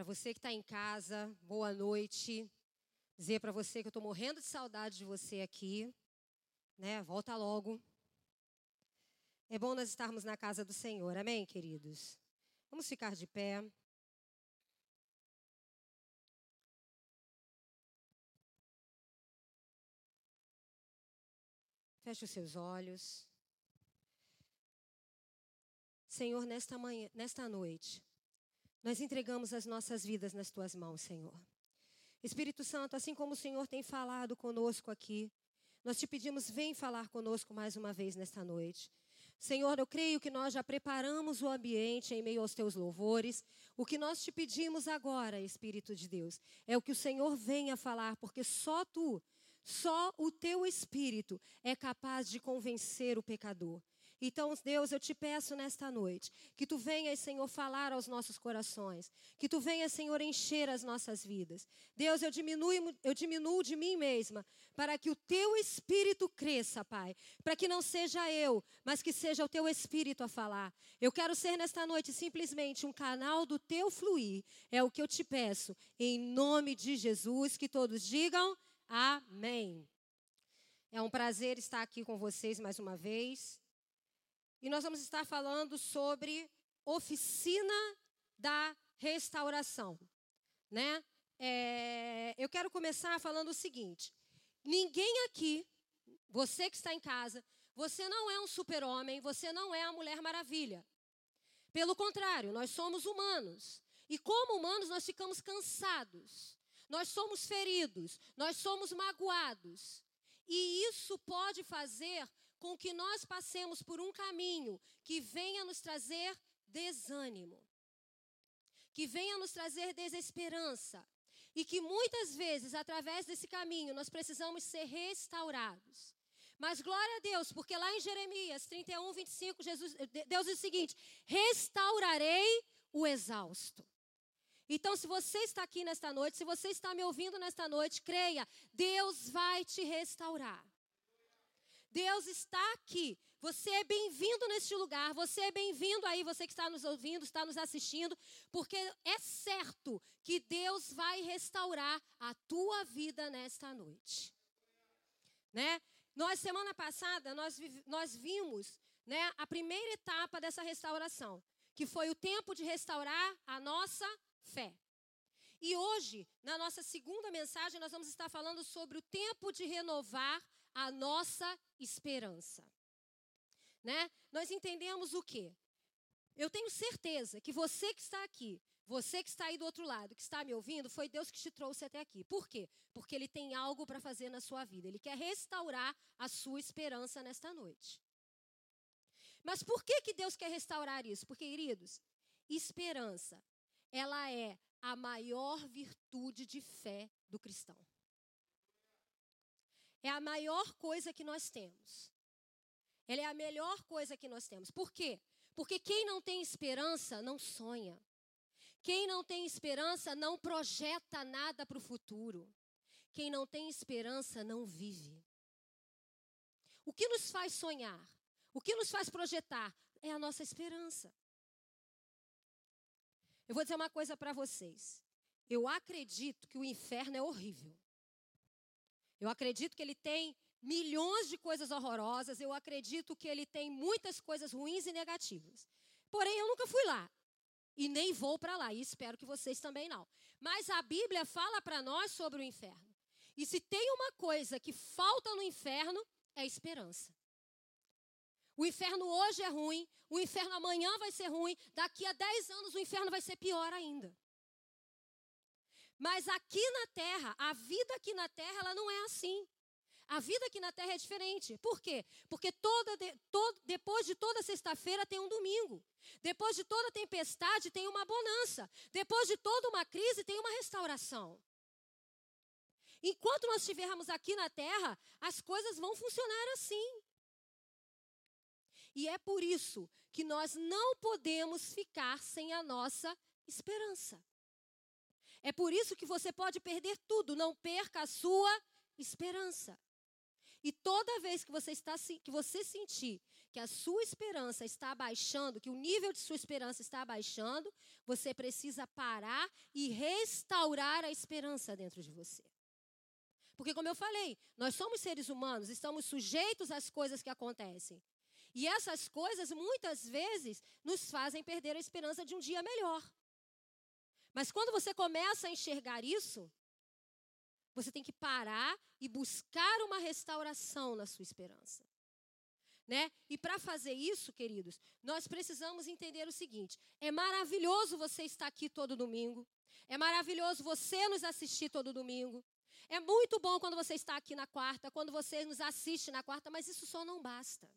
Para você que está em casa, boa noite. Dizer para você que eu estou morrendo de saudade de você aqui. Né? Volta logo. É bom nós estarmos na casa do Senhor, amém, queridos? Vamos ficar de pé. Feche os seus olhos. Senhor, nesta manhã, nesta noite, nós entregamos as nossas vidas nas tuas mãos, Senhor. Espírito Santo, assim como o Senhor tem falado conosco aqui, nós te pedimos, vem falar conosco mais uma vez nesta noite. Senhor, eu creio que nós já preparamos o ambiente em meio aos teus louvores. O que nós te pedimos agora, Espírito de Deus, é o que o Senhor venha falar, porque só tu, só o teu Espírito é capaz de convencer o pecador. Então, Deus, eu te peço nesta noite que tu venhas, Senhor, falar aos nossos corações, que tu venhas, Senhor, encher as nossas vidas. Deus, eu diminuo, eu diminuo de mim mesma para que o teu espírito cresça, Pai, para que não seja eu, mas que seja o teu espírito a falar. Eu quero ser nesta noite simplesmente um canal do teu fluir. É o que eu te peço, em nome de Jesus, que todos digam amém. É um prazer estar aqui com vocês mais uma vez. E nós vamos estar falando sobre oficina da restauração, né? É, eu quero começar falando o seguinte: ninguém aqui, você que está em casa, você não é um super-homem, você não é a Mulher Maravilha. Pelo contrário, nós somos humanos. E como humanos, nós ficamos cansados. Nós somos feridos, nós somos magoados. E isso pode fazer com que nós passemos por um caminho que venha nos trazer desânimo, que venha nos trazer desesperança, e que muitas vezes, através desse caminho, nós precisamos ser restaurados. Mas glória a Deus, porque lá em Jeremias 31, 25, Jesus, Deus diz o seguinte: restaurarei o exausto. Então, se você está aqui nesta noite, se você está me ouvindo nesta noite, creia, Deus vai te restaurar. Deus está aqui. Você é bem-vindo neste lugar. Você é bem-vindo aí, você que está nos ouvindo, está nos assistindo, porque é certo que Deus vai restaurar a tua vida nesta noite. Né? Nós semana passada nós, nós vimos, né, a primeira etapa dessa restauração, que foi o tempo de restaurar a nossa fé. E hoje, na nossa segunda mensagem, nós vamos estar falando sobre o tempo de renovar a nossa esperança. Né? Nós entendemos o quê? Eu tenho certeza que você que está aqui, você que está aí do outro lado, que está me ouvindo, foi Deus que te trouxe até aqui. Por quê? Porque Ele tem algo para fazer na sua vida. Ele quer restaurar a sua esperança nesta noite. Mas por que, que Deus quer restaurar isso? Porque, queridos, esperança, ela é a maior virtude de fé do cristão. É a maior coisa que nós temos. Ela é a melhor coisa que nós temos. Por quê? Porque quem não tem esperança não sonha. Quem não tem esperança não projeta nada para o futuro. Quem não tem esperança não vive. O que nos faz sonhar? O que nos faz projetar? É a nossa esperança. Eu vou dizer uma coisa para vocês. Eu acredito que o inferno é horrível. Eu acredito que ele tem milhões de coisas horrorosas, eu acredito que ele tem muitas coisas ruins e negativas. Porém, eu nunca fui lá e nem vou para lá, e espero que vocês também não. Mas a Bíblia fala para nós sobre o inferno. E se tem uma coisa que falta no inferno, é esperança. O inferno hoje é ruim, o inferno amanhã vai ser ruim, daqui a 10 anos o inferno vai ser pior ainda. Mas aqui na terra, a vida aqui na terra, ela não é assim. A vida aqui na terra é diferente. Por quê? Porque toda de, todo, depois de toda sexta-feira tem um domingo. Depois de toda tempestade tem uma bonança. Depois de toda uma crise tem uma restauração. Enquanto nós estivermos aqui na terra, as coisas vão funcionar assim. E é por isso que nós não podemos ficar sem a nossa esperança. É por isso que você pode perder tudo, não perca a sua esperança. E toda vez que você está que você sentir que a sua esperança está abaixando, que o nível de sua esperança está abaixando, você precisa parar e restaurar a esperança dentro de você. Porque como eu falei, nós somos seres humanos, estamos sujeitos às coisas que acontecem. E essas coisas muitas vezes nos fazem perder a esperança de um dia melhor. Mas quando você começa a enxergar isso, você tem que parar e buscar uma restauração na sua esperança. Né? E para fazer isso, queridos, nós precisamos entender o seguinte: é maravilhoso você estar aqui todo domingo, é maravilhoso você nos assistir todo domingo, é muito bom quando você está aqui na quarta, quando você nos assiste na quarta, mas isso só não basta.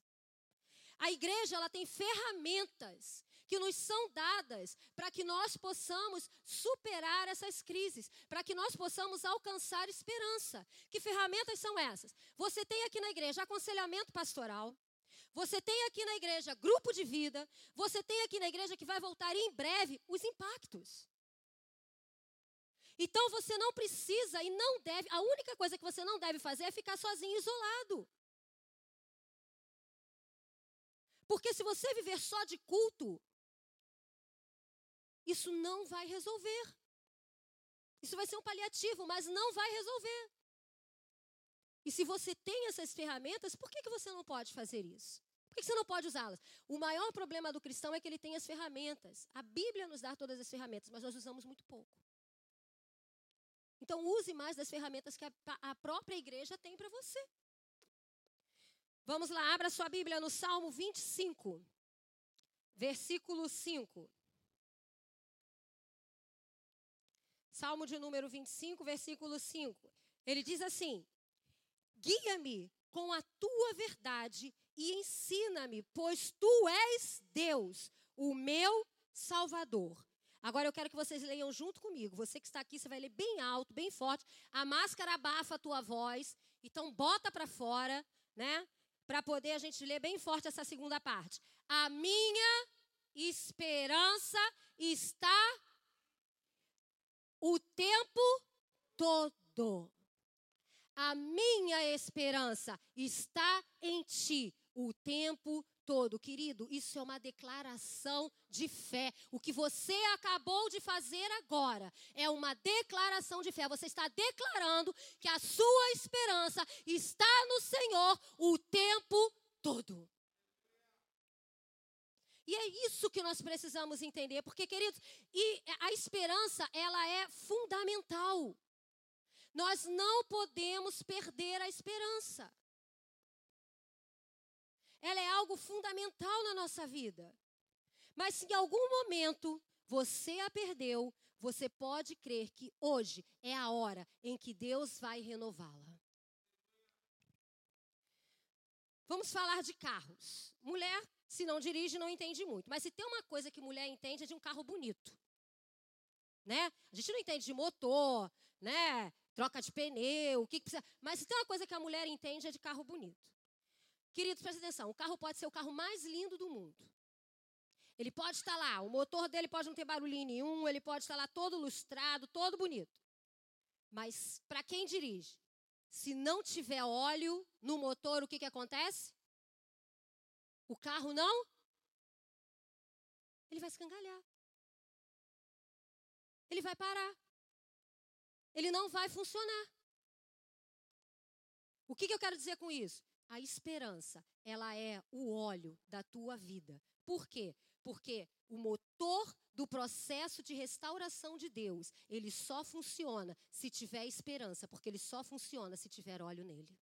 A igreja ela tem ferramentas que nos são dadas para que nós possamos superar essas crises, para que nós possamos alcançar esperança. Que ferramentas são essas? Você tem aqui na igreja aconselhamento pastoral. Você tem aqui na igreja grupo de vida. Você tem aqui na igreja que vai voltar em breve os impactos. Então você não precisa e não deve, a única coisa que você não deve fazer é ficar sozinho isolado. Porque se você viver só de culto, isso não vai resolver. Isso vai ser um paliativo, mas não vai resolver. E se você tem essas ferramentas, por que, que você não pode fazer isso? Por que você não pode usá-las? O maior problema do cristão é que ele tem as ferramentas. A Bíblia nos dá todas as ferramentas, mas nós usamos muito pouco. Então, use mais das ferramentas que a, a própria igreja tem para você. Vamos lá, abra sua Bíblia no Salmo 25, versículo 5. Salmo de número 25, versículo 5. Ele diz assim: Guia-me com a tua verdade e ensina-me, pois tu és Deus, o meu Salvador. Agora eu quero que vocês leiam junto comigo. Você que está aqui, você vai ler bem alto, bem forte. A máscara abafa a tua voz, então bota para fora, né? para poder a gente ler bem forte essa segunda parte. A minha esperança está o tempo todo. A minha esperança está em ti o tempo todo. Querido, isso é uma declaração de fé. O que você acabou de fazer agora é uma declaração de fé. Você está declarando que a sua esperança está no Senhor o tempo todo. E é isso que nós precisamos entender, porque queridos, e a esperança, ela é fundamental. Nós não podemos perder a esperança ela é algo fundamental na nossa vida. Mas se em algum momento você a perdeu, você pode crer que hoje é a hora em que Deus vai renová-la. Vamos falar de carros. Mulher, se não dirige, não entende muito. Mas se tem uma coisa que mulher entende é de um carro bonito. Né? A gente não entende de motor, né? Troca de pneu, o que, que precisa. Mas se tem uma coisa que a mulher entende é de carro bonito. Queridos, presta atenção: o carro pode ser o carro mais lindo do mundo. Ele pode estar lá, o motor dele pode não ter barulhinho nenhum, ele pode estar lá todo lustrado, todo bonito. Mas para quem dirige, se não tiver óleo no motor, o que, que acontece? O carro não? Ele vai escangalhar. Ele vai parar. Ele não vai funcionar. O que, que eu quero dizer com isso? A esperança, ela é o óleo da tua vida. Por quê? Porque o motor do processo de restauração de Deus, ele só funciona se tiver esperança, porque ele só funciona se tiver óleo nele.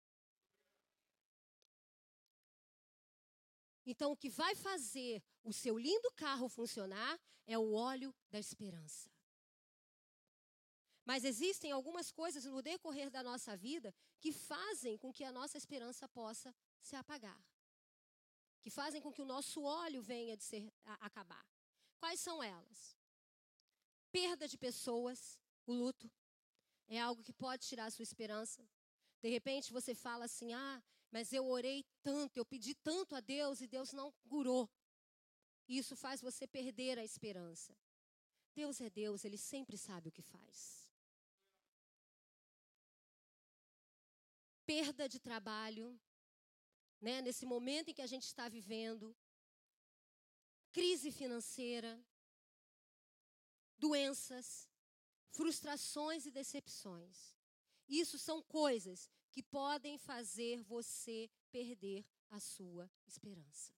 Então, o que vai fazer o seu lindo carro funcionar é o óleo da esperança. Mas existem algumas coisas no decorrer da nossa vida que fazem com que a nossa esperança possa se apagar. Que fazem com que o nosso óleo venha de ser a, acabar. Quais são elas? Perda de pessoas, o luto, é algo que pode tirar a sua esperança. De repente você fala assim: "Ah, mas eu orei tanto, eu pedi tanto a Deus e Deus não curou". Isso faz você perder a esperança. Deus é Deus, ele sempre sabe o que faz. perda de trabalho, né, nesse momento em que a gente está vivendo, crise financeira, doenças, frustrações e decepções. Isso são coisas que podem fazer você perder a sua esperança.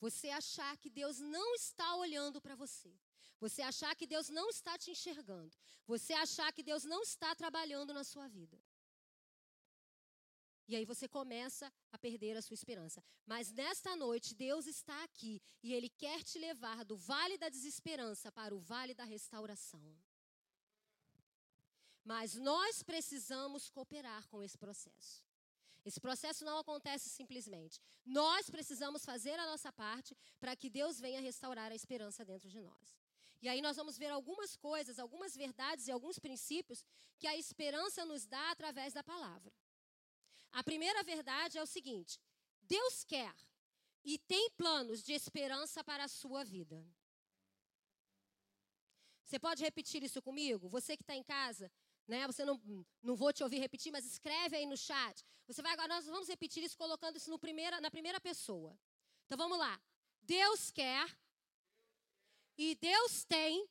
Você achar que Deus não está olhando para você. Você achar que Deus não está te enxergando. Você achar que Deus não está trabalhando na sua vida. E aí você começa a perder a sua esperança. Mas nesta noite, Deus está aqui e Ele quer te levar do vale da desesperança para o vale da restauração. Mas nós precisamos cooperar com esse processo. Esse processo não acontece simplesmente. Nós precisamos fazer a nossa parte para que Deus venha restaurar a esperança dentro de nós. E aí nós vamos ver algumas coisas, algumas verdades e alguns princípios que a esperança nos dá através da palavra. A primeira verdade é o seguinte: Deus quer e tem planos de esperança para a sua vida. Você pode repetir isso comigo? Você que está em casa, né? Você não, não vou te ouvir repetir, mas escreve aí no chat. Você vai agora, nós vamos repetir isso colocando isso no primeira, na primeira pessoa. Então vamos lá. Deus quer e Deus tem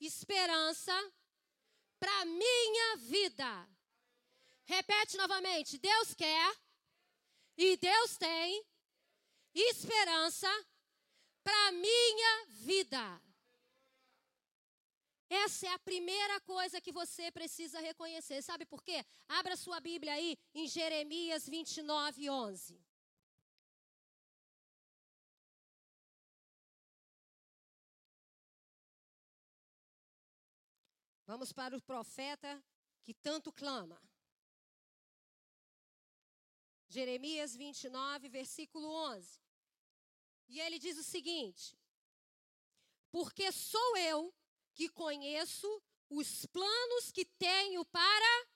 esperança para minha vida. Repete novamente. Deus quer e Deus tem esperança para minha vida. Essa é a primeira coisa que você precisa reconhecer. Sabe por quê? Abra sua Bíblia aí em Jeremias 29, 11. Vamos para o profeta que tanto clama. Jeremias 29, versículo 11. E ele diz o seguinte: Porque sou eu que conheço os planos que tenho para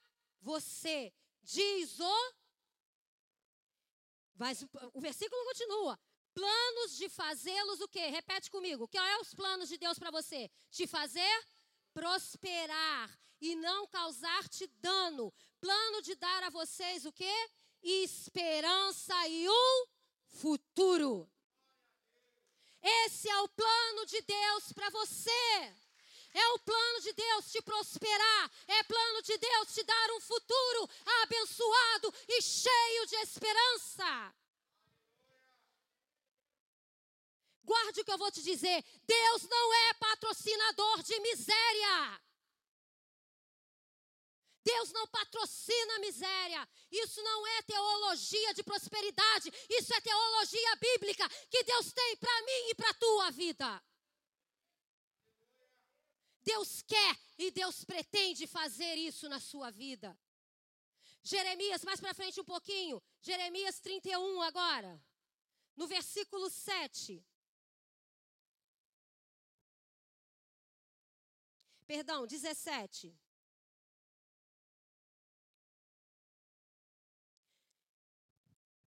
você, diz o. Mas o versículo continua. Planos de fazê-los o quê? Repete comigo. Qual é os planos de Deus para você? Te fazer prosperar e não causar-te dano. Plano de dar a vocês o quê? Esperança e um futuro. Esse é o plano de Deus para você. É o plano de Deus te prosperar. É plano de Deus te dar um futuro abençoado e cheio de esperança. Guarde o que eu vou te dizer. Deus não é patrocinador de miséria. Deus não patrocina a miséria. Isso não é teologia de prosperidade. Isso é teologia bíblica que Deus tem para mim e para a tua vida. Deus quer e Deus pretende fazer isso na sua vida. Jeremias, mais para frente um pouquinho. Jeremias 31 agora. No versículo 7. Perdão, 17.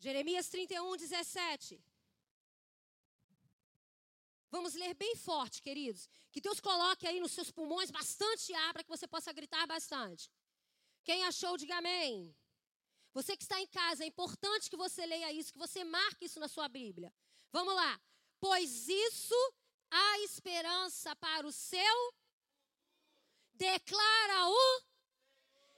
Jeremias 31, 17. Vamos ler bem forte, queridos. Que Deus coloque aí nos seus pulmões bastante ar para que você possa gritar bastante. Quem achou, diga amém. Você que está em casa, é importante que você leia isso, que você marque isso na sua Bíblia. Vamos lá. Pois isso há esperança para o seu. Declara o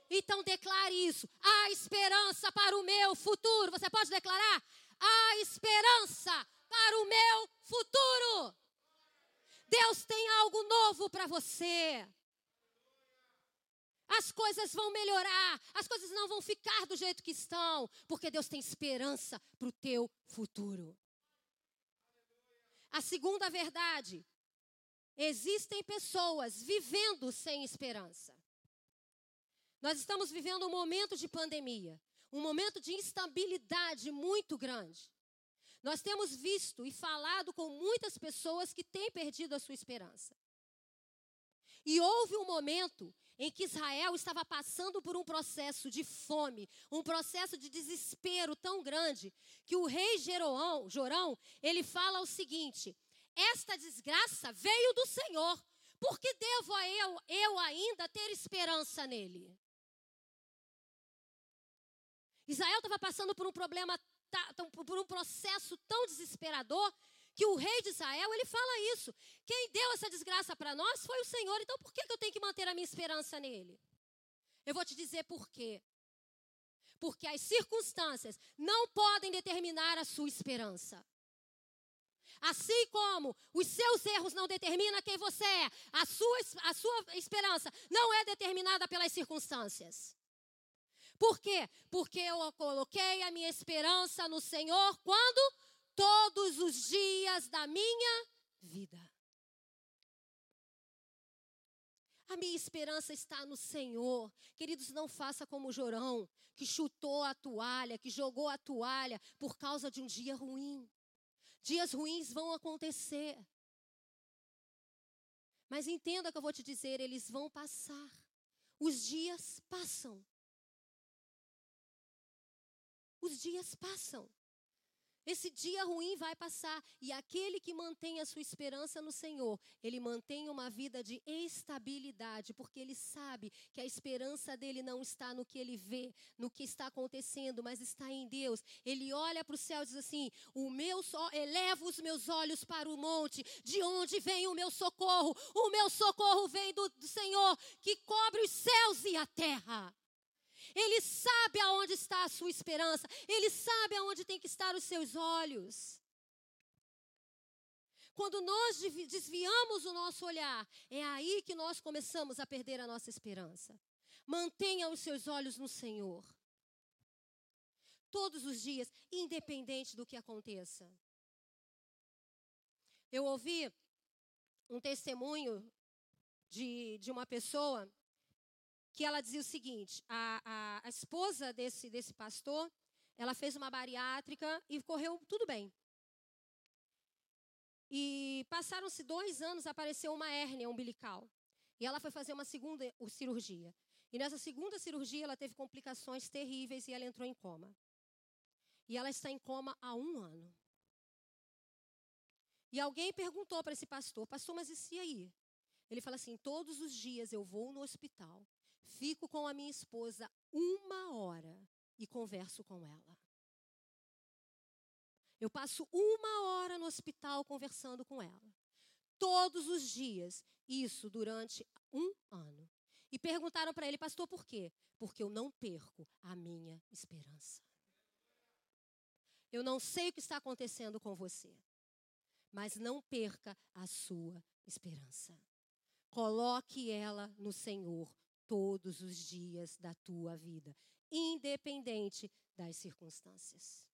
então declare isso. Há esperança para o meu futuro. Você pode declarar? Há esperança para o meu futuro. Deus tem algo novo para você. As coisas vão melhorar, as coisas não vão ficar do jeito que estão, porque Deus tem esperança para o teu futuro. A segunda verdade: existem pessoas vivendo sem esperança. Nós estamos vivendo um momento de pandemia, um momento de instabilidade muito grande. Nós temos visto e falado com muitas pessoas que têm perdido a sua esperança. E houve um momento em que Israel estava passando por um processo de fome, um processo de desespero tão grande, que o rei Jeroão, Jorão, ele fala o seguinte: esta desgraça veio do Senhor, porque devo a eu, eu ainda ter esperança nele? Israel estava passando por um problema, por um processo tão desesperador que o rei de Israel, ele fala isso. Quem deu essa desgraça para nós foi o Senhor, então por que eu tenho que manter a minha esperança nele? Eu vou te dizer por quê. Porque as circunstâncias não podem determinar a sua esperança. Assim como os seus erros não determinam quem você é, a sua, a sua esperança não é determinada pelas circunstâncias. Por quê? Porque eu coloquei a minha esperança no Senhor quando? Todos os dias da minha vida. A minha esperança está no Senhor. Queridos, não faça como Jorão, que chutou a toalha, que jogou a toalha por causa de um dia ruim. Dias ruins vão acontecer. Mas entenda que eu vou te dizer, eles vão passar. Os dias passam. Os dias passam. Esse dia ruim vai passar e aquele que mantém a sua esperança no Senhor, ele mantém uma vida de estabilidade, porque ele sabe que a esperança dele não está no que ele vê, no que está acontecendo, mas está em Deus. Ele olha para o céu e diz assim: "O meu só eleva os meus olhos para o monte, de onde vem o meu socorro? O meu socorro vem do, do Senhor, que cobre os céus e a terra." Ele sabe aonde está a sua esperança. Ele sabe aonde tem que estar os seus olhos. Quando nós desviamos o nosso olhar, é aí que nós começamos a perder a nossa esperança. Mantenha os seus olhos no Senhor. Todos os dias, independente do que aconteça. Eu ouvi um testemunho de, de uma pessoa que ela dizia o seguinte: a, a, a esposa desse, desse pastor, ela fez uma bariátrica e correu tudo bem. E passaram-se dois anos, apareceu uma hérnia umbilical. E ela foi fazer uma segunda cirurgia. E nessa segunda cirurgia, ela teve complicações terríveis e ela entrou em coma. E ela está em coma há um ano. E alguém perguntou para esse pastor: Pastor, mas e aí? Ele fala assim: Todos os dias eu vou no hospital Fico com a minha esposa uma hora e converso com ela. Eu passo uma hora no hospital conversando com ela. Todos os dias. Isso durante um ano. E perguntaram para ele, pastor, por quê? Porque eu não perco a minha esperança. Eu não sei o que está acontecendo com você, mas não perca a sua esperança. Coloque ela no Senhor todos os dias da tua vida, independente das circunstâncias.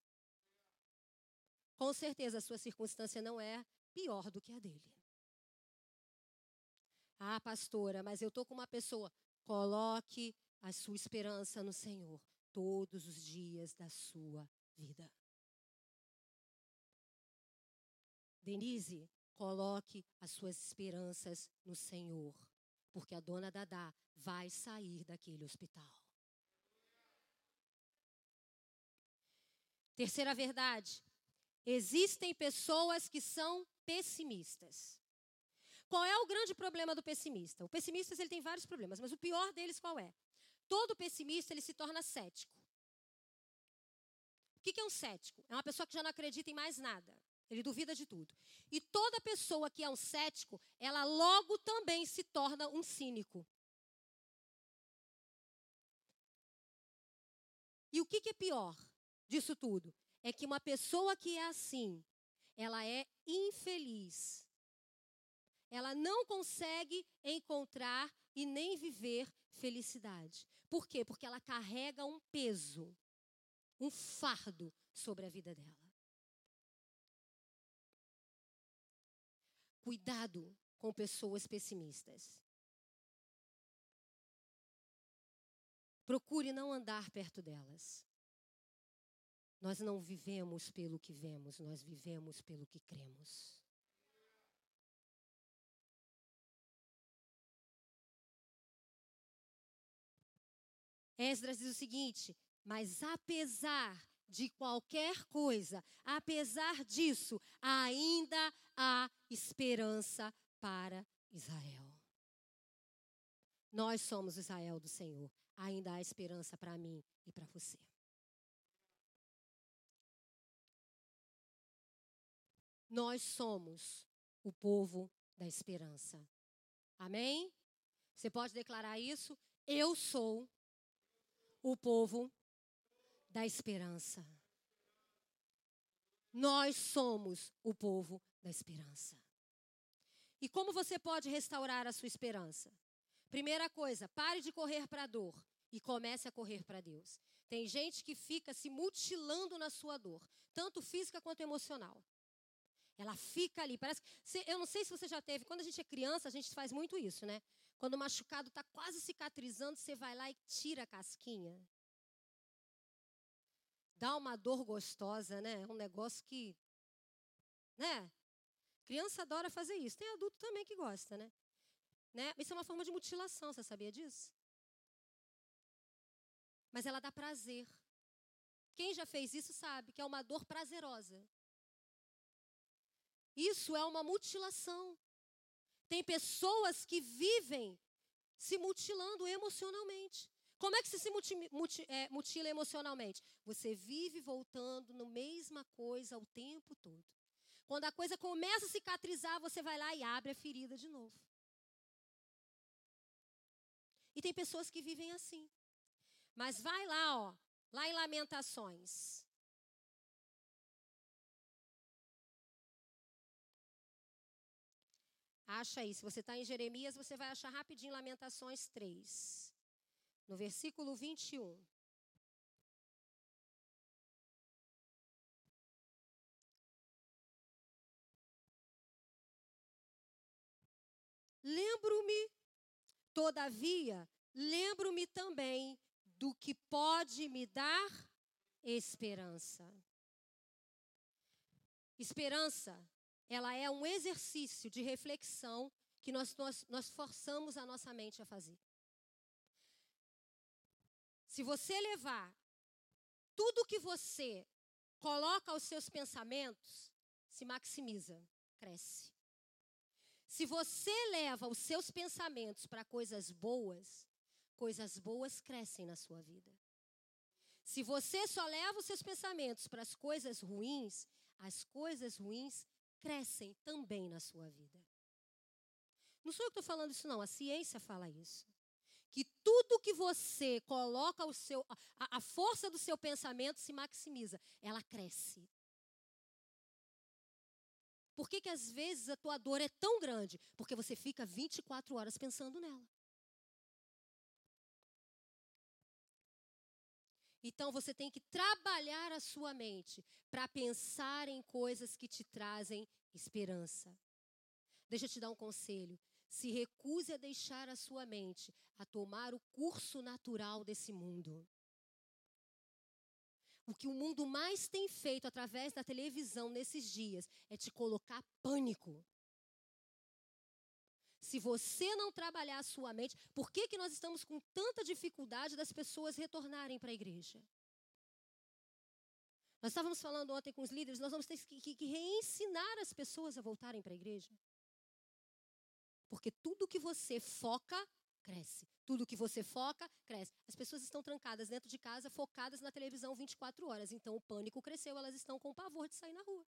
Com certeza a sua circunstância não é pior do que a dele. Ah, pastora, mas eu estou com uma pessoa. Coloque a sua esperança no Senhor todos os dias da sua vida. Denise, coloque as suas esperanças no Senhor porque a dona Dadá vai sair daquele hospital. Terceira verdade: existem pessoas que são pessimistas. Qual é o grande problema do pessimista? O pessimista ele tem vários problemas, mas o pior deles qual é? Todo pessimista ele se torna cético. O que é um cético? É uma pessoa que já não acredita em mais nada. Ele duvida de tudo. E toda pessoa que é um cético, ela logo também se torna um cínico. E o que, que é pior disso tudo? É que uma pessoa que é assim, ela é infeliz. Ela não consegue encontrar e nem viver felicidade. Por quê? Porque ela carrega um peso, um fardo sobre a vida dela. Cuidado com pessoas pessimistas. Procure não andar perto delas. Nós não vivemos pelo que vemos, nós vivemos pelo que cremos. Esdras diz o seguinte: mas apesar de qualquer coisa. Apesar disso, ainda há esperança para Israel. Nós somos Israel do Senhor. Ainda há esperança para mim e para você. Nós somos o povo da esperança. Amém? Você pode declarar isso? Eu sou o povo da esperança. Nós somos o povo da esperança. E como você pode restaurar a sua esperança? Primeira coisa, pare de correr para a dor e comece a correr para Deus. Tem gente que fica se mutilando na sua dor, tanto física quanto emocional. Ela fica ali, parece. Eu não sei se você já teve, quando a gente é criança, a gente faz muito isso, né? Quando o machucado está quase cicatrizando, você vai lá e tira a casquinha. Dá uma dor gostosa, né? É um negócio que. Né? Criança adora fazer isso. Tem adulto também que gosta, né? né? Isso é uma forma de mutilação, você sabia disso? Mas ela dá prazer. Quem já fez isso sabe que é uma dor prazerosa. Isso é uma mutilação. Tem pessoas que vivem se mutilando emocionalmente. Como é que você se é, mutila emocionalmente? Você vive voltando na mesma coisa o tempo todo. Quando a coisa começa a cicatrizar, você vai lá e abre a ferida de novo. E tem pessoas que vivem assim. Mas vai lá, ó, lá em Lamentações. Acha aí. Se você está em Jeremias, você vai achar rapidinho Lamentações 3. No versículo 21. Lembro-me, todavia, lembro-me também do que pode me dar esperança. Esperança ela é um exercício de reflexão que nós, nós, nós forçamos a nossa mente a fazer. Se você levar tudo que você coloca aos seus pensamentos, se maximiza, cresce. Se você leva os seus pensamentos para coisas boas, coisas boas crescem na sua vida. Se você só leva os seus pensamentos para as coisas ruins, as coisas ruins crescem também na sua vida. Não sou eu que estou falando isso, não. A ciência fala isso. Que tudo que você coloca o seu, a, a força do seu pensamento se maximiza, ela cresce. Por que, que às vezes a tua dor é tão grande? Porque você fica 24 horas pensando nela. Então você tem que trabalhar a sua mente para pensar em coisas que te trazem esperança. Deixa eu te dar um conselho. Se recuse a deixar a sua mente a tomar o curso natural desse mundo. O que o mundo mais tem feito através da televisão nesses dias é te colocar pânico. Se você não trabalhar a sua mente, por que, que nós estamos com tanta dificuldade das pessoas retornarem para a igreja? Nós estávamos falando ontem com os líderes, nós vamos ter que, que, que reensinar as pessoas a voltarem para a igreja. Porque tudo que você foca, cresce. Tudo que você foca, cresce. As pessoas estão trancadas dentro de casa, focadas na televisão 24 horas. Então o pânico cresceu, elas estão com pavor de sair na rua.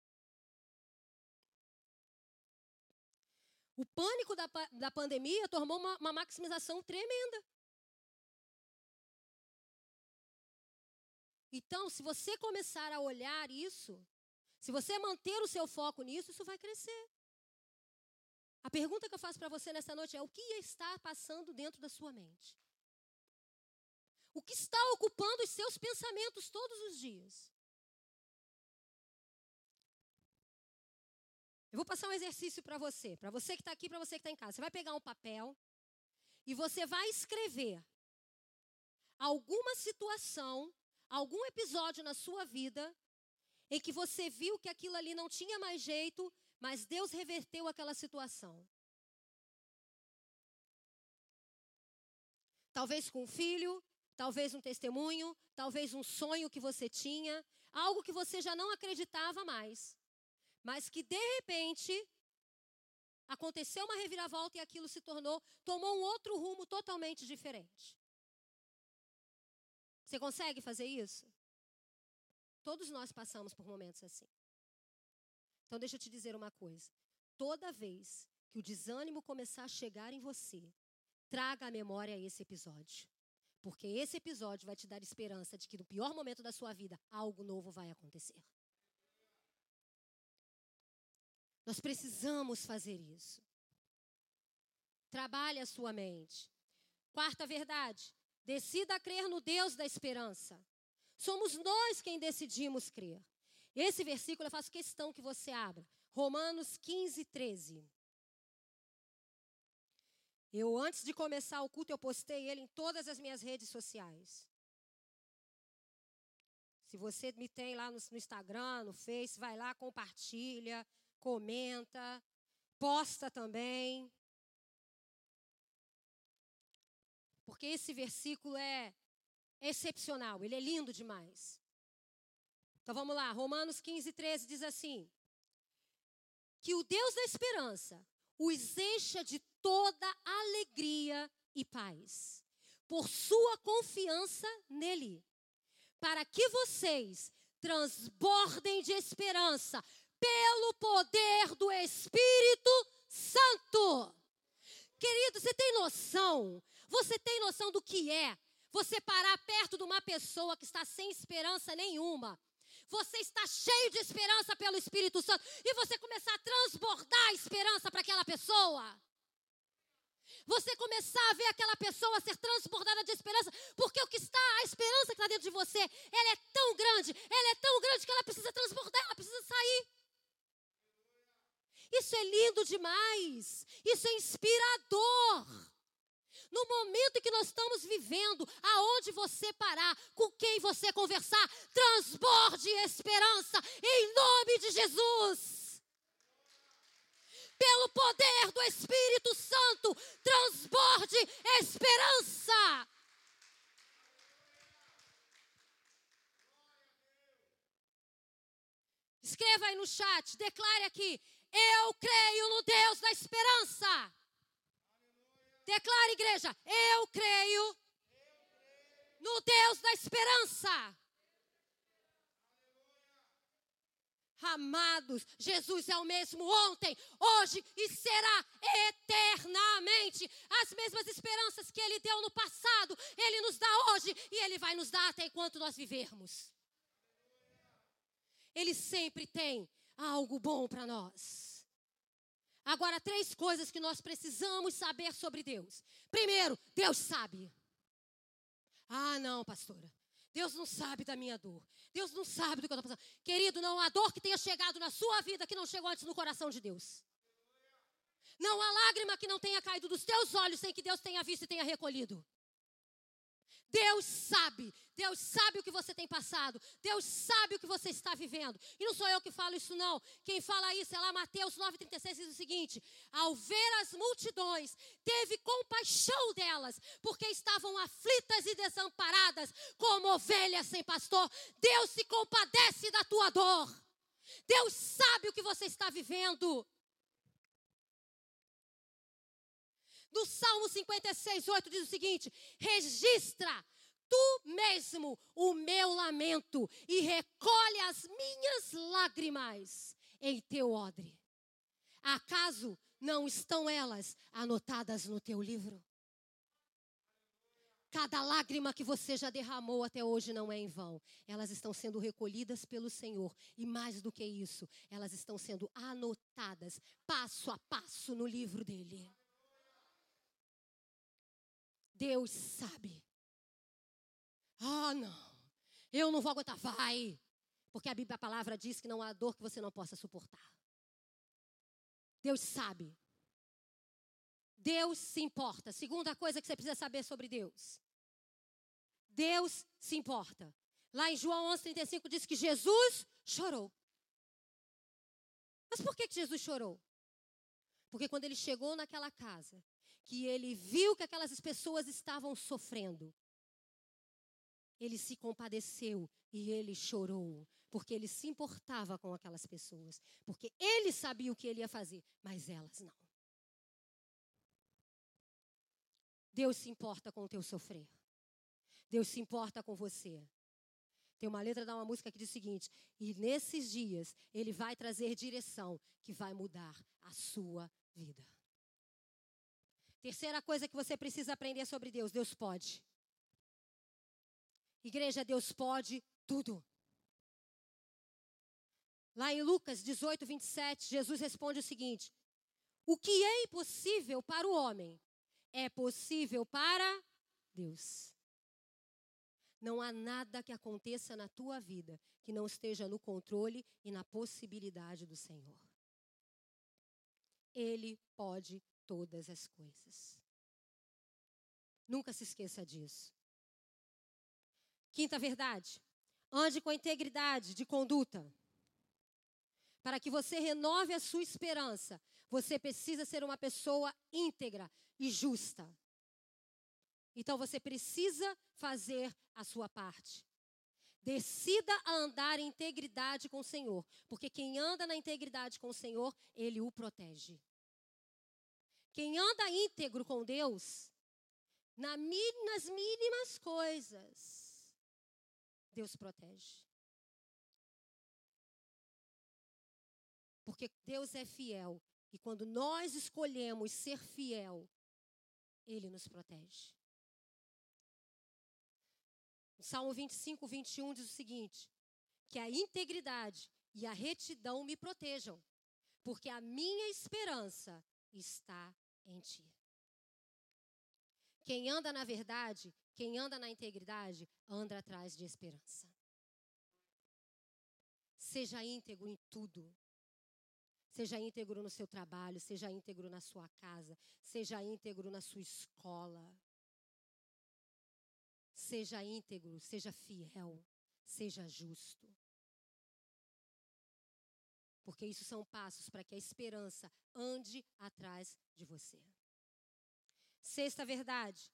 O pânico da, da pandemia tornou uma, uma maximização tremenda. Então, se você começar a olhar isso, se você manter o seu foco nisso, isso vai crescer. A pergunta que eu faço para você nessa noite é: o que está passando dentro da sua mente? O que está ocupando os seus pensamentos todos os dias? Eu vou passar um exercício para você, para você que está aqui, para você que está em casa. Você vai pegar um papel e você vai escrever alguma situação, algum episódio na sua vida em que você viu que aquilo ali não tinha mais jeito, mas Deus reverteu aquela situação. Talvez com um filho, talvez um testemunho, talvez um sonho que você tinha, algo que você já não acreditava mais mas que de repente aconteceu uma reviravolta e aquilo se tornou, tomou um outro rumo totalmente diferente. Você consegue fazer isso? Todos nós passamos por momentos assim. Então, deixa eu te dizer uma coisa. Toda vez que o desânimo começar a chegar em você, traga à memória esse episódio. Porque esse episódio vai te dar esperança de que no pior momento da sua vida, algo novo vai acontecer. Nós precisamos fazer isso. Trabalhe a sua mente. Quarta verdade: decida crer no Deus da esperança. Somos nós quem decidimos crer. Esse versículo eu faço questão que você abra. Romanos 15, 13. Eu, antes de começar o culto, eu postei ele em todas as minhas redes sociais. Se você me tem lá no, no Instagram, no Face, vai lá, compartilha, comenta, posta também. Porque esse versículo é excepcional, ele é lindo demais. Então vamos lá, Romanos 15, 13 diz assim: Que o Deus da esperança os encha de toda alegria e paz, por sua confiança nele, para que vocês transbordem de esperança pelo poder do Espírito Santo. Querido, você tem noção? Você tem noção do que é você parar perto de uma pessoa que está sem esperança nenhuma? Você está cheio de esperança pelo Espírito Santo e você começar a transbordar a esperança para aquela pessoa? você começar a ver aquela pessoa ser transbordada de esperança, porque o que está, a esperança que está dentro de você, ela é tão grande, ela é tão grande que ela precisa transbordar, ela precisa sair. Isso é lindo demais, isso é inspirador. No momento em que nós estamos vivendo, aonde você parar, com quem você conversar, transborde esperança em nome de Jesus pelo poder do Espírito Santo, transborde esperança. Escreva aí no chat, declare aqui: Eu creio no Deus da esperança. Declare, igreja: Eu creio no Deus da esperança. Amados, Jesus é o mesmo ontem, hoje e será eternamente. As mesmas esperanças que Ele deu no passado, Ele nos dá hoje e Ele vai nos dar até enquanto nós vivermos. Ele sempre tem algo bom para nós. Agora, três coisas que nós precisamos saber sobre Deus. Primeiro, Deus sabe. Ah, não, pastora. Deus não sabe da minha dor. Deus não sabe do que eu estou passando. Querido, não há dor que tenha chegado na sua vida que não chegou antes no coração de Deus. Não há lágrima que não tenha caído dos teus olhos sem que Deus tenha visto e tenha recolhido. Deus sabe, Deus sabe o que você tem passado, Deus sabe o que você está vivendo. E não sou eu que falo isso, não. Quem fala isso é lá Mateus 9,36 diz o seguinte: Ao ver as multidões, teve compaixão delas, porque estavam aflitas e desamparadas, como ovelhas sem pastor. Deus se compadece da tua dor. Deus sabe o que você está vivendo. No Salmo 56, 8 diz o seguinte: registra tu mesmo o meu lamento e recolhe as minhas lágrimas em teu odre. Acaso não estão elas anotadas no teu livro? Cada lágrima que você já derramou até hoje não é em vão. Elas estão sendo recolhidas pelo Senhor. E mais do que isso, elas estão sendo anotadas passo a passo no livro dele. Deus sabe. Ah, não. Eu não vou aguentar. Vai. Porque a Bíblia, a palavra diz que não há dor que você não possa suportar. Deus sabe. Deus se importa. Segunda coisa que você precisa saber sobre Deus. Deus se importa. Lá em João 11:35 diz que Jesus chorou. Mas por que, que Jesus chorou? Porque quando ele chegou naquela casa, que ele viu que aquelas pessoas estavam sofrendo, ele se compadeceu e ele chorou, porque ele se importava com aquelas pessoas, porque ele sabia o que ele ia fazer, mas elas não. Deus se importa com o teu sofrer. Deus se importa com você. Tem uma letra da uma música que diz o seguinte: E nesses dias ele vai trazer direção que vai mudar a sua vida. Terceira coisa que você precisa aprender sobre Deus: Deus pode. Igreja, Deus pode tudo. Lá em Lucas 18, 27, Jesus responde o seguinte: O que é impossível para o homem é possível para Deus. Não há nada que aconteça na tua vida que não esteja no controle e na possibilidade do Senhor. Ele pode todas as coisas. Nunca se esqueça disso. Quinta verdade: ande com integridade de conduta. Para que você renove a sua esperança, você precisa ser uma pessoa íntegra e justa. Então você precisa fazer a sua parte. Decida a andar em integridade com o Senhor, porque quem anda na integridade com o Senhor, ele o protege. Quem anda íntegro com Deus, na, nas mínimas coisas, Deus protege. Porque Deus é fiel. E quando nós escolhemos ser fiel, Ele nos protege. O Salmo 25, 21 diz o seguinte: que a integridade e a retidão me protejam, porque a minha esperança está em ti. Quem anda na verdade, quem anda na integridade, anda atrás de esperança. Seja íntegro em tudo. Seja íntegro no seu trabalho, seja íntegro na sua casa, seja íntegro na sua escola. Seja íntegro, seja fiel, seja justo. Porque isso são passos para que a esperança ande atrás de você. Sexta verdade.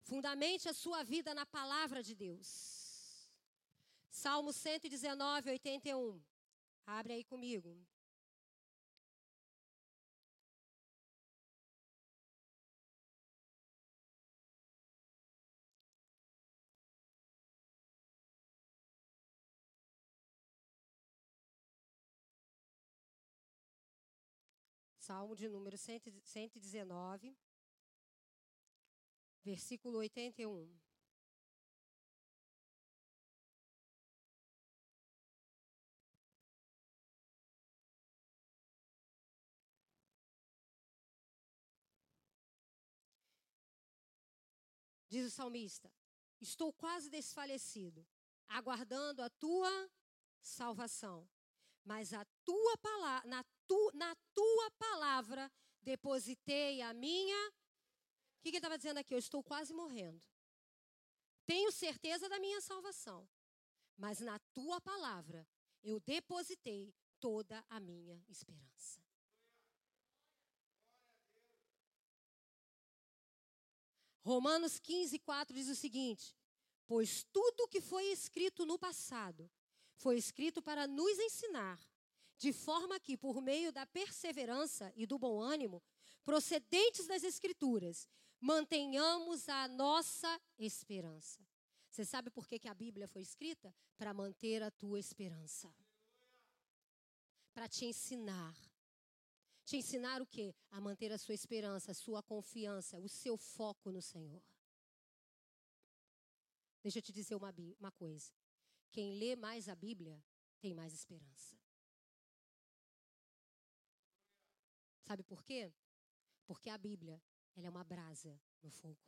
Fundamente a sua vida na palavra de Deus. Salmo 119, 81. Abre aí comigo. Salmo de número 119, versículo 81. Diz o salmista: Estou quase desfalecido, aguardando a tua salvação. Mas a tua palavra, na tu, na tua palavra depositei a minha. O que, que ele estava dizendo aqui? Eu estou quase morrendo. Tenho certeza da minha salvação, mas na tua palavra eu depositei toda a minha esperança. Romanos 15, 4 diz o seguinte: Pois tudo que foi escrito no passado foi escrito para nos ensinar de forma que, por meio da perseverança e do bom ânimo, procedentes das Escrituras, mantenhamos a nossa esperança. Você sabe por que, que a Bíblia foi escrita? Para manter a tua esperança. Para te ensinar. Te ensinar o quê? A manter a sua esperança, a sua confiança, o seu foco no Senhor. Deixa eu te dizer uma, uma coisa. Quem lê mais a Bíblia tem mais esperança. Sabe por quê? Porque a Bíblia, ela é uma brasa no fogo.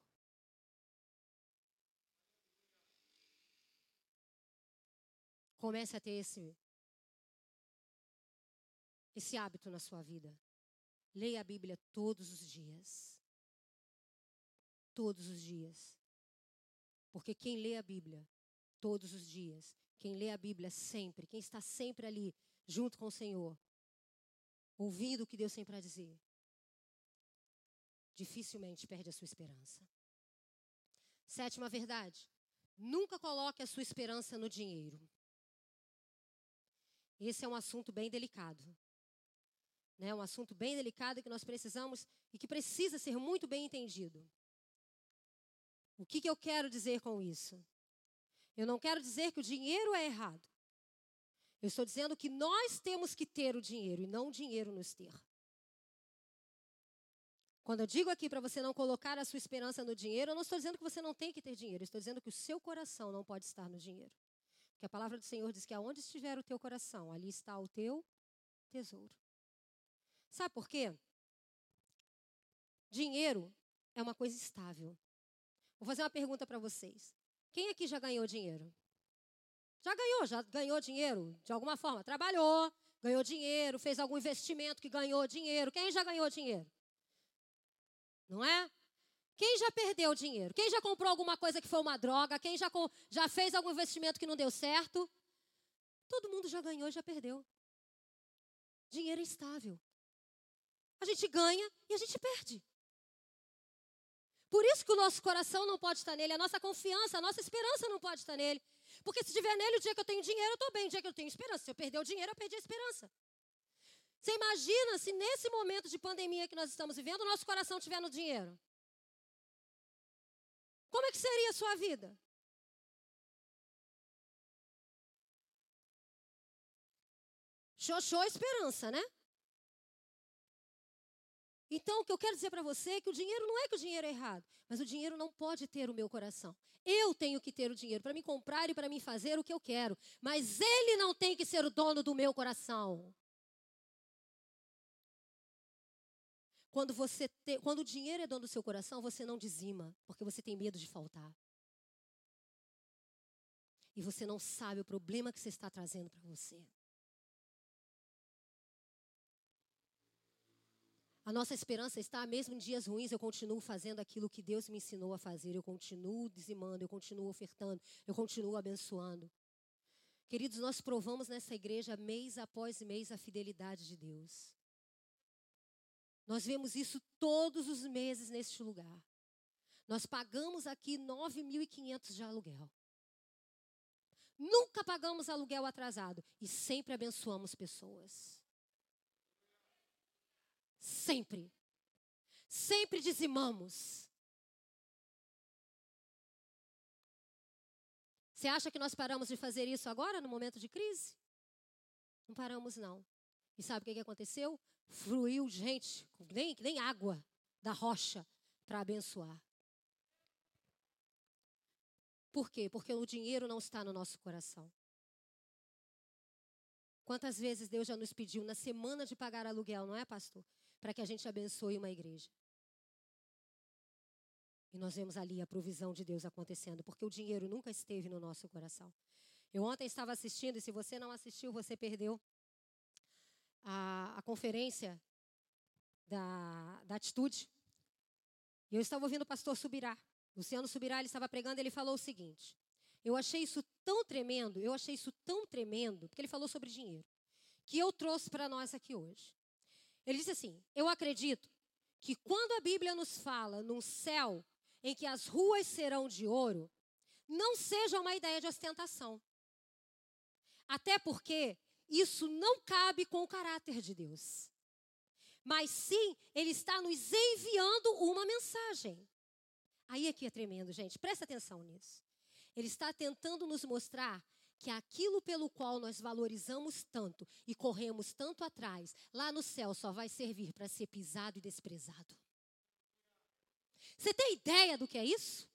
Comece a ter esse esse hábito na sua vida. Leia a Bíblia todos os dias. Todos os dias. Porque quem lê a Bíblia todos os dias, quem lê a Bíblia sempre, quem está sempre ali junto com o Senhor, ouvindo o que Deus tem para dizer, dificilmente perde a sua esperança. Sétima verdade: nunca coloque a sua esperança no dinheiro. Esse é um assunto bem delicado. Né? Um assunto bem delicado que nós precisamos e que precisa ser muito bem entendido. O que, que eu quero dizer com isso? Eu não quero dizer que o dinheiro é errado. Eu estou dizendo que nós temos que ter o dinheiro e não o dinheiro nos ter. Quando eu digo aqui para você não colocar a sua esperança no dinheiro, eu não estou dizendo que você não tem que ter dinheiro, eu estou dizendo que o seu coração não pode estar no dinheiro. Porque a palavra do Senhor diz que aonde estiver o teu coração, ali está o teu tesouro. Sabe por quê? Dinheiro é uma coisa estável. Vou fazer uma pergunta para vocês. Quem aqui já ganhou dinheiro? Já ganhou, já ganhou dinheiro de alguma forma. Trabalhou, ganhou dinheiro, fez algum investimento que ganhou dinheiro. Quem já ganhou dinheiro? Não é? Quem já perdeu dinheiro? Quem já comprou alguma coisa que foi uma droga? Quem já, já fez algum investimento que não deu certo? Todo mundo já ganhou e já perdeu. Dinheiro é estável. A gente ganha e a gente perde. Por isso que o nosso coração não pode estar nele, a nossa confiança, a nossa esperança não pode estar nele. Porque se estiver nele, o dia que eu tenho dinheiro, eu estou bem. O dia que eu tenho esperança. Se eu perder o dinheiro, eu perdi a esperança. Você imagina se nesse momento de pandemia que nós estamos vivendo, o nosso coração estiver no dinheiro? Como é que seria a sua vida? Xoxô esperança, né? Então, o que eu quero dizer para você é que o dinheiro não é que o dinheiro é errado, mas o dinheiro não pode ter o meu coração. Eu tenho que ter o dinheiro para me comprar e para me fazer o que eu quero, mas ele não tem que ser o dono do meu coração. Quando você te, quando o dinheiro é dono do seu coração, você não dizima, porque você tem medo de faltar. E você não sabe o problema que você está trazendo para você. A nossa esperança está, mesmo em dias ruins, eu continuo fazendo aquilo que Deus me ensinou a fazer. Eu continuo dizimando, eu continuo ofertando, eu continuo abençoando. Queridos, nós provamos nessa igreja mês após mês a fidelidade de Deus. Nós vemos isso todos os meses neste lugar. Nós pagamos aqui 9.500 de aluguel. Nunca pagamos aluguel atrasado e sempre abençoamos pessoas. Sempre. Sempre dizimamos. Você acha que nós paramos de fazer isso agora, no momento de crise? Não paramos, não. E sabe o que, aconteceu? Fluiu gente, nem, nem água da rocha, para abençoar. Por quê? Porque o dinheiro não está no nosso coração. Quantas vezes Deus já nos pediu na semana de pagar aluguel, não é, pastor? Para que a gente abençoe uma igreja. E nós vemos ali a provisão de Deus acontecendo, porque o dinheiro nunca esteve no nosso coração. Eu ontem estava assistindo, e se você não assistiu, você perdeu a, a conferência da, da Atitude. E eu estava ouvindo o pastor Subirá. Luciano Subirá, ele estava pregando, ele falou o seguinte: Eu achei isso tão tremendo, eu achei isso tão tremendo, porque ele falou sobre dinheiro, que eu trouxe para nós aqui hoje. Ele disse assim: Eu acredito que quando a Bíblia nos fala num céu em que as ruas serão de ouro, não seja uma ideia de ostentação. Até porque isso não cabe com o caráter de Deus. Mas sim, Ele está nos enviando uma mensagem. Aí que é tremendo, gente. Presta atenção nisso. Ele está tentando nos mostrar que aquilo pelo qual nós valorizamos tanto e corremos tanto atrás, lá no céu só vai servir para ser pisado e desprezado. Você tem ideia do que é isso?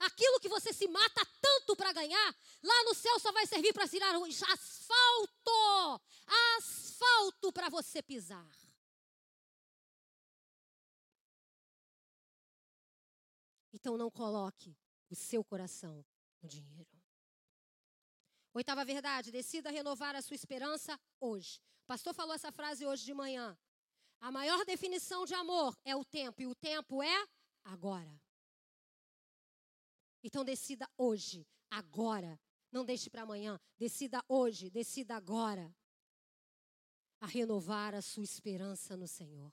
Aquilo que você se mata tanto para ganhar, lá no céu só vai servir para tirar asfalto asfalto para você pisar. Então não coloque o seu coração no dinheiro. Oitava verdade, decida renovar a sua esperança hoje. O pastor falou essa frase hoje de manhã. A maior definição de amor é o tempo, e o tempo é agora. Então decida hoje, agora. Não deixe para amanhã. Decida hoje, decida agora. A renovar a sua esperança no Senhor.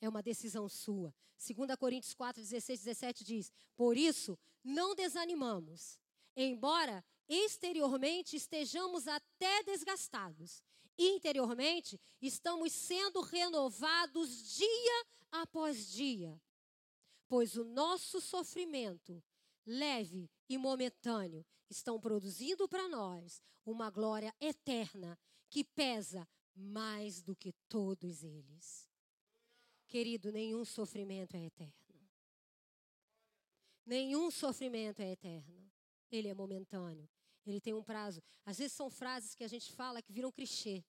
É uma decisão sua. 2 Coríntios 4, 16, 17 diz: Por isso, não desanimamos embora exteriormente estejamos até desgastados, interiormente estamos sendo renovados dia após dia, pois o nosso sofrimento leve e momentâneo estão produzindo para nós uma glória eterna que pesa mais do que todos eles. Querido, nenhum sofrimento é eterno. Nenhum sofrimento é eterno. Ele é momentâneo. Ele tem um prazo. Às vezes são frases que a gente fala que viram clichê.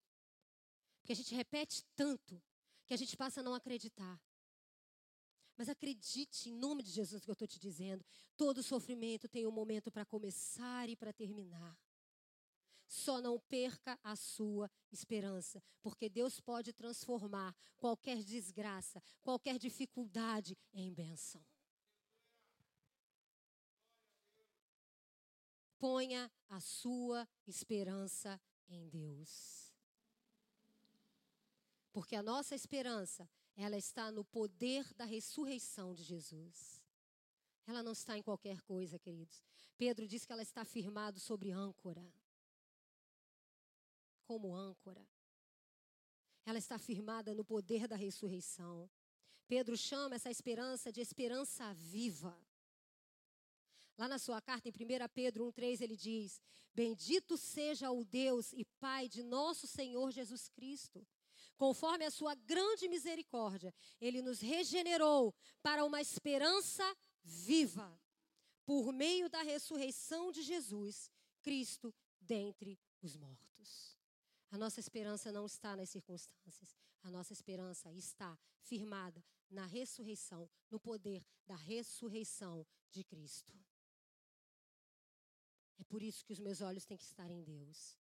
Porque a gente repete tanto que a gente passa a não acreditar. Mas acredite em nome de Jesus que eu estou te dizendo. Todo sofrimento tem um momento para começar e para terminar. Só não perca a sua esperança, porque Deus pode transformar qualquer desgraça, qualquer dificuldade em bênção. Ponha a sua esperança em Deus. Porque a nossa esperança, ela está no poder da ressurreição de Jesus. Ela não está em qualquer coisa, queridos. Pedro diz que ela está firmada sobre âncora. Como âncora. Ela está firmada no poder da ressurreição. Pedro chama essa esperança de esperança viva. Lá na sua carta, em 1 Pedro 1,3, ele diz: Bendito seja o Deus e Pai de nosso Senhor Jesus Cristo. Conforme a sua grande misericórdia, ele nos regenerou para uma esperança viva, por meio da ressurreição de Jesus, Cristo, dentre os mortos. A nossa esperança não está nas circunstâncias, a nossa esperança está firmada na ressurreição, no poder da ressurreição de Cristo. É por isso que os meus olhos têm que estar em Deus.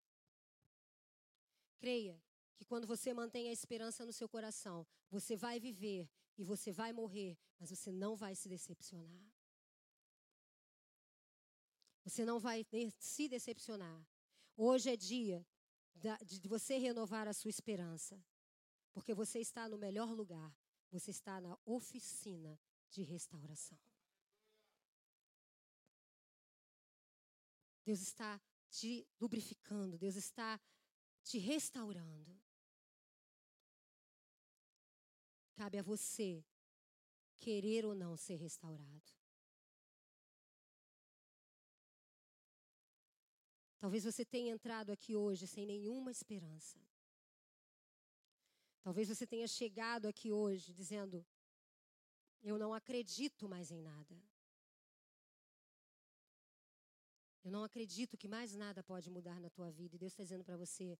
Creia que quando você mantém a esperança no seu coração, você vai viver e você vai morrer, mas você não vai se decepcionar. Você não vai se decepcionar. Hoje é dia de você renovar a sua esperança, porque você está no melhor lugar. Você está na oficina de restauração. Deus está te lubrificando, Deus está te restaurando. Cabe a você querer ou não ser restaurado. Talvez você tenha entrado aqui hoje sem nenhuma esperança. Talvez você tenha chegado aqui hoje dizendo: Eu não acredito mais em nada. Eu não acredito que mais nada pode mudar na tua vida. E Deus está dizendo para você: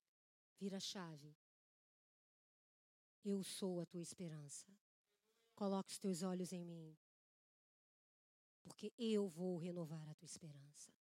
vira a chave. Eu sou a tua esperança. Coloque os teus olhos em mim. Porque eu vou renovar a tua esperança.